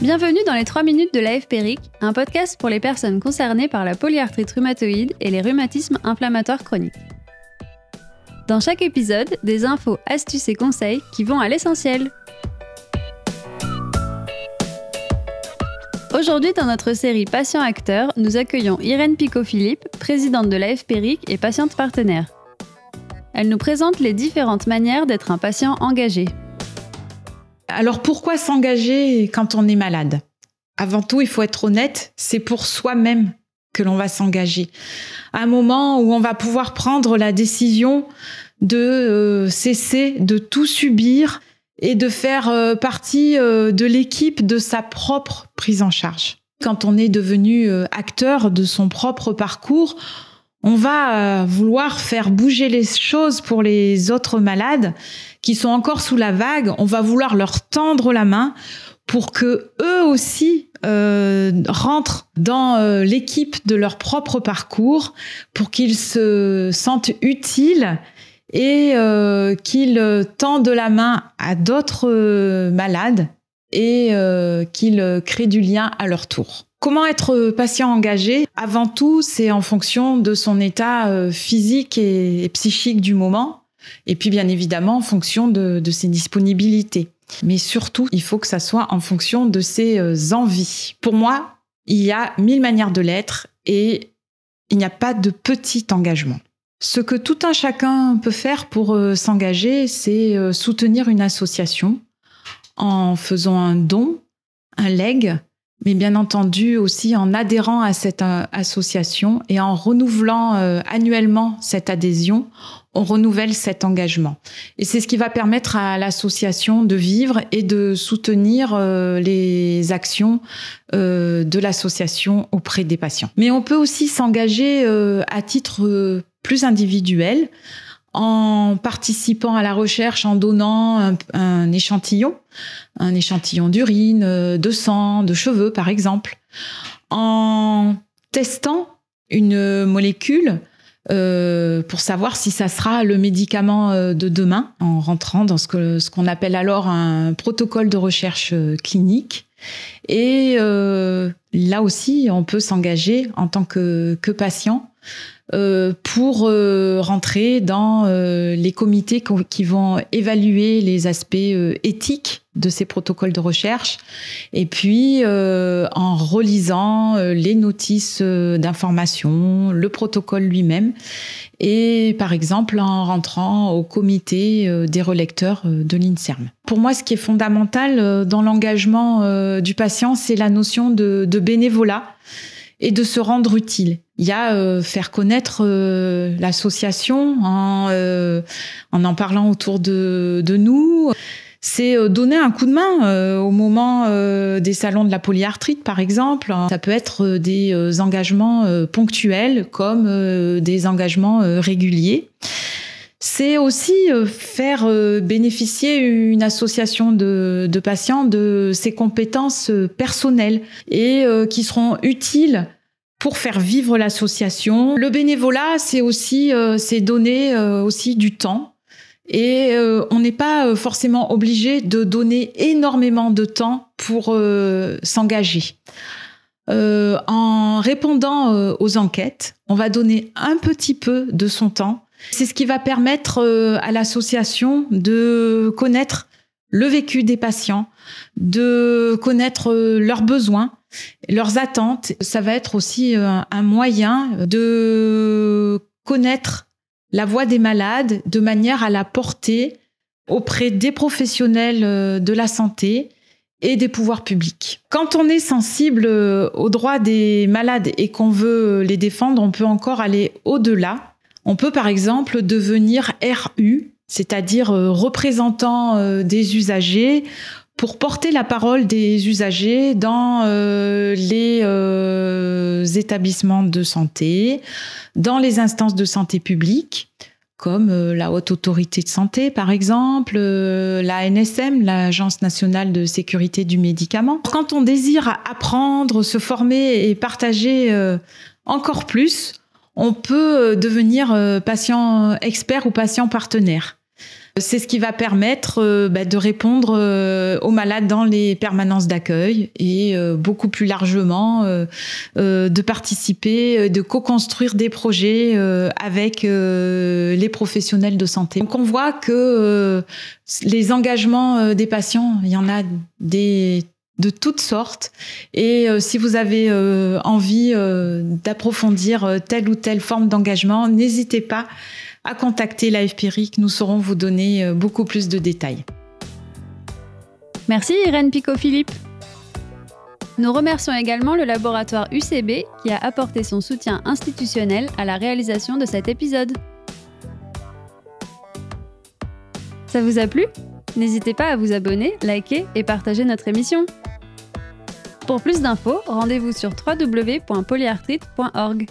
Bienvenue dans les 3 minutes de l'AFPRIC, un podcast pour les personnes concernées par la polyarthrite rhumatoïde et les rhumatismes inflammatoires chroniques. Dans chaque épisode, des infos, astuces et conseils qui vont à l'essentiel. Aujourd'hui, dans notre série Patient-Acteur, nous accueillons Irène Picot-Philippe, présidente de l'AFPRIC et patiente partenaire. Elle nous présente les différentes manières d'être un patient engagé. Alors pourquoi s'engager quand on est malade? Avant tout, il faut être honnête, c'est pour soi-même que l'on va s'engager. Un moment où on va pouvoir prendre la décision de euh, cesser de tout subir et de faire euh, partie euh, de l'équipe de sa propre prise en charge. Quand on est devenu acteur de son propre parcours, on va vouloir faire bouger les choses pour les autres malades qui sont encore sous la vague. On va vouloir leur tendre la main pour que eux aussi euh, rentrent dans euh, l'équipe de leur propre parcours, pour qu'ils se sentent utiles et euh, qu'ils tendent la main à d'autres malades et qu'ils créent du lien à leur tour. Comment être patient engagé? Avant tout, c'est en fonction de son état physique et psychique du moment, et puis bien évidemment en fonction de, ses disponibilités. Mais surtout, il faut que ça soit en fonction de ses euh, envies. Pour moi, il y a mille manières de l'être et il n'y a pas de petit engagement. Ce que tout un chacun peut faire pour euh, s'engager, c'est euh, soutenir une association en faisant un don, un leg, mais bien entendu aussi en adhérant à cette association et en renouvelant annuellement cette adhésion on renouvelle cet engagement. Et c'est ce qui va permettre à l'association de vivre et de soutenir euh, les actions euh, de l'association auprès des patients. Mais on peut aussi s'engager euh, à titre plus individuel en participant à la recherche, en donnant un, échantillon, un échantillon d'urine, de sang, de cheveux par exemple, en testant une molécule euh, pour savoir si ça sera le médicament euh, de demain, en rentrant dans ce qu'on appelle alors un protocole de recherche euh, clinique. Et là aussi, on peut s'engager en tant que, patient euh, pour euh, rentrer dans euh, les comités qui vont évaluer les aspects éthiques de ces protocoles de recherche et puis en relisant les notices d'information, le protocole lui-même et par exemple en rentrant au comité des relecteurs de l'INSERM. Pour moi, ce qui est fondamental dans l'engagement du patient, c'est la notion de, de bénévolat et de se rendre utile. Il y a euh, faire connaître euh, l'association en, euh, en en parlant autour de, de nous. C'est donner un coup de main au moment des salons de la polyarthrite, par exemple. Ça peut être des engagements ponctuels comme des engagements réguliers. C'est aussi faire bénéficier une association de, de patients de ses compétences personnelles et qui seront utiles pour faire vivre l'association. Le bénévolat, c'est aussi euh, c'est donner euh, aussi du temps. Et euh, on n'est pas forcément obligé de donner énormément de temps pour s'engager. en répondant aux enquêtes, on va donner un petit peu de son temps. C'est ce qui va permettre à l'association de connaître le vécu des patients, de connaître leurs besoins leurs attentes. Ça va être aussi euh, un moyen de connaître la voix des malades de manière à la porter auprès des professionnels euh, de la santé et des pouvoirs publics. Quand on est sensible euh, aux droits des malades et qu'on veut les défendre, on peut encore aller au-delà. On peut par exemple devenir RU, c'est-à-dire représentant des usagers pour porter la parole des usagers dans euh, les euh, établissements de santé, dans les instances de santé publique, comme euh, la Haute Autorité de Santé, par exemple, la NSM, l'Agence nationale de sécurité du médicament. Quand on désire apprendre, se former et partager encore plus, on peut devenir patient expert ou patient partenaire. C'est ce qui va permettre euh, bah, de répondre euh, aux malades dans les permanences d'accueil et euh, beaucoup plus largement de participer, de co-construire des projets avec les professionnels de santé. Donc on voit que les engagements des patients, il y en a des de toutes sortes. Et si vous avez envie d'approfondir telle ou telle forme d'engagement, n'hésitez pas à contacter l'AFPRIC. Nous saurons vous donner euh, beaucoup plus de détails. Merci Irène Picot-Philippe. Nous remercions également le laboratoire UCB qui a apporté son soutien institutionnel à la réalisation de cet épisode. Ça vous a plu? N'hésitez pas à vous abonner, liker et partager notre émission. Pour plus d'infos, rendez-vous sur www.polyarthrite.org.